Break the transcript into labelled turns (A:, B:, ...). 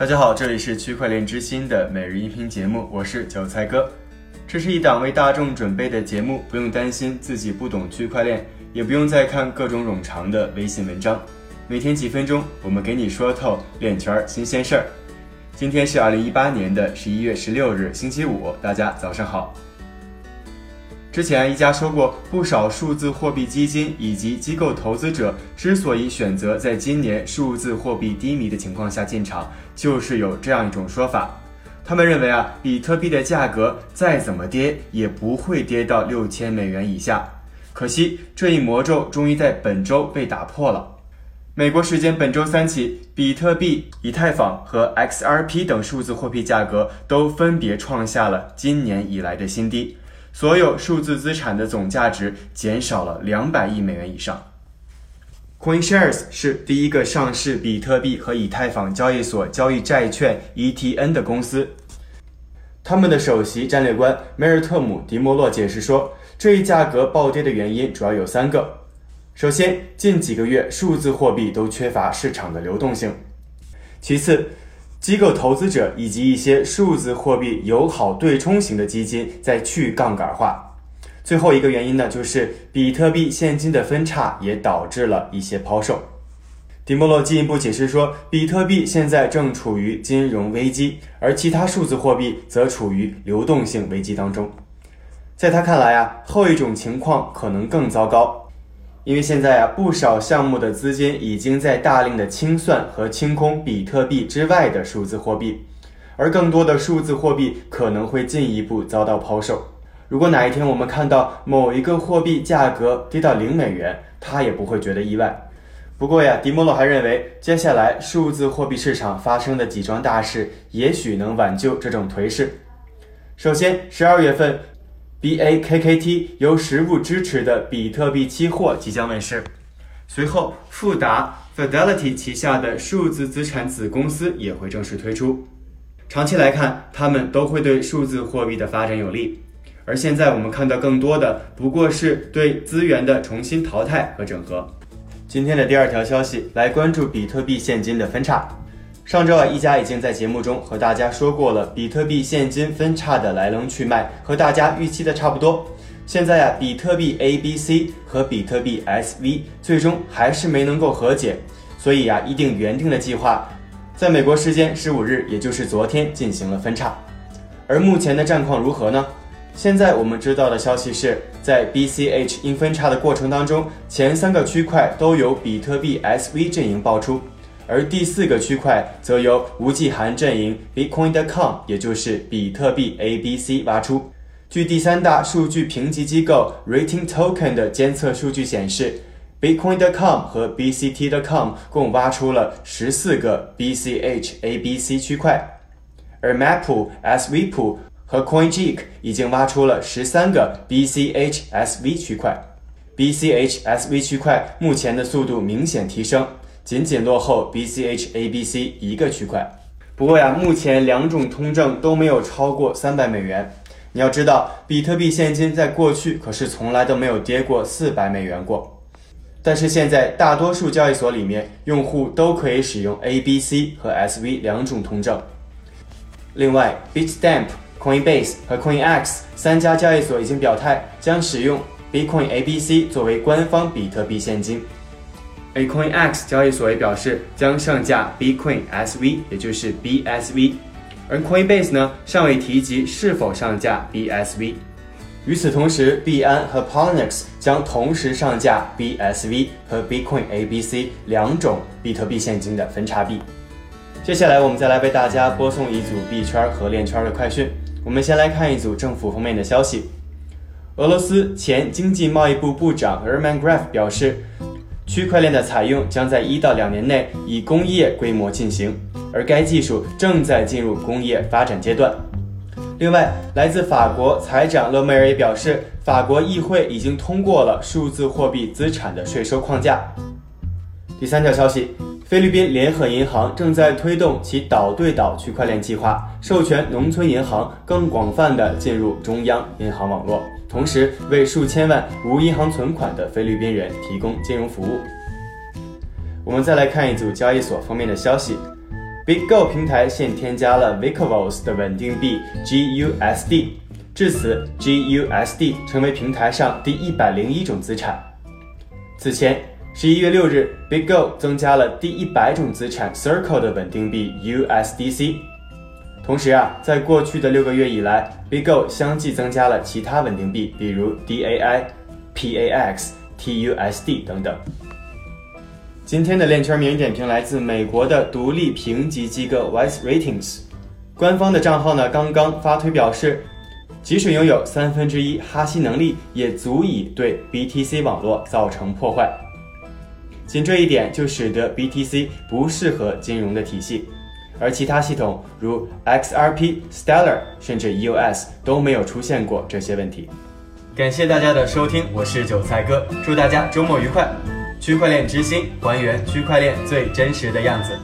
A: 大家好，这里是区块链之心的每日音频节目，我是韭菜哥。这是一档为大众准备的节目，不用担心自己不懂区块链，也不用再看各种冗长的微信文章。每天几分钟，我们给你说透链圈新鲜事儿。今天是二零一八年的十一月十六日，星期五，大家早上好。之前一家说过，不少数字货币基金以及机构投资者之所以选择在今年数字货币低迷的情况下进场，就是有这样一种说法。他们认为啊，比特币的价格再怎么跌也不会跌到六千美元以下。可惜这一魔咒终于在本周被打破了。美国时间本周三起，比特币、以太坊和 XRP 等数字货币价格都分别创下了今年以来的新低。所有数字资产的总价值减少了两百亿美元以上。CoinShares 是第一个上市比特币和以太坊交易所交易债券 ETN 的公司。他们的首席战略官梅尔特姆·迪莫洛解释说，这一价格暴跌的原因主要有三个：首先，近几个月数字货币都缺乏市场的流动性；其次，机构投资者以及一些数字货币友好对冲型的基金在去杠杆化。最后一个原因呢，就是比特币现金的分叉也导致了一些抛售。迪莫洛进一步解释说，比特币现在正处于金融危机，而其他数字货币则处于流动性危机当中。在他看来啊，后一种情况可能更糟糕。因为现在啊，不少项目的资金已经在大量的清算和清空比特币之外的数字货币，而更多的数字货币可能会进一步遭到抛售。如果哪一天我们看到某一个货币价格跌到零美元，他也不会觉得意外。不过呀，迪莫洛还认为，接下来数字货币市场发生的几桩大事，也许能挽救这种颓势。首先，十二月份。BAKKT 由实物支持的比特币期货即将问世，随后富达 Fidelity 旗下的数字资产子公司也会正式推出。长期来看，它们都会对数字货币的发展有利。而现在我们看到更多的不过是对资源的重新淘汰和整合。今天的第二条消息，来关注比特币现金的分叉。上周啊，一家已经在节目中和大家说过了，比特币现金分叉的来龙去脉和大家预期的差不多。现在啊，比特币 A、B、C 和比特币 SV 最终还是没能够和解，所以啊，一定原定的计划，在美国时间十五日，也就是昨天进行了分叉。而目前的战况如何呢？现在我们知道的消息是在 BCH 因分叉的过程当中，前三个区块都由比特币 SV 阵营爆出。而第四个区块则由吴继涵阵营 Bitcoin.com，也就是比特币 ABC 挖出。据第三大数据评级机构 Rating Token 的监测数据显示，Bitcoin.com 和 BCT.com 共挖出了十四个 BCH ABC 区块，而 Mappool、Sweep 和 CoinGeek 已经挖出了十三个 BCH SV 区块。BCH SV 区块目前的速度明显提升。仅仅落后 BCH ABC 一个区块，不过呀，目前两种通证都没有超过三百美元。你要知道，比特币现金在过去可是从来都没有跌过四百美元过。但是现在大多数交易所里面，用户都可以使用 ABC 和 SV 两种通证。另外，Bitstamp、Coinbase 和 CoinEx 三家交易所已经表态，将使用 Bitcoin ABC 作为官方比特币现金。AcoinX 交易所也表示将上架 Bitcoin SV，也就是 BSV，而 Coinbase 呢尚未提及是否上架 BSV。与此同时，币安和 Poloniex 将同时上架 BSV 和 Bitcoin ABC 两种比特币现金的分叉币。接下来，我们再来为大家播送一组币圈和链圈的快讯。我们先来看一组政府方面的消息：俄罗斯前经济贸易部部长 e r m a n Graf 表示。区块链的采用将在一到两年内以工业规模进行，而该技术正在进入工业发展阶段。另外，来自法国财长勒梅尔也表示，法国议会已经通过了数字货币资产的税收框架。第三条消息，菲律宾联合银行正在推动其岛对岛区块链计划，授权农村银行更广泛地进入中央银行网络。同时，为数千万无银行存款的菲律宾人提供金融服务。我们再来看一组交易所方面的消息 BitGo 平台现添加了 Vicovos 的稳定币 GUSD，至此 GUSD 成为平台上第一百零一种资产。此前，十一月六日，BitGo 增加了第一百种资产 Circle 的稳定币 USDC。同时啊，在过去的六个月以来，Bigo 相继增加了其他稳定币，比如 DAI、PAX、TUSD 等等。今天的链圈名人点评来自美国的独立评级机构 Wise Ratings，官方的账号呢刚刚发推表示，即使拥有三分之一哈希能力，也足以对 BTC 网络造成破坏。仅这一点就使得 BTC 不适合金融的体系，而其他系统如 XRP、Stellar 甚至 EOS 都没有出现过这些问题。感谢大家的收听，我是韭菜哥，祝大家周末愉快。区块链之心，还原区块链最真实的样子。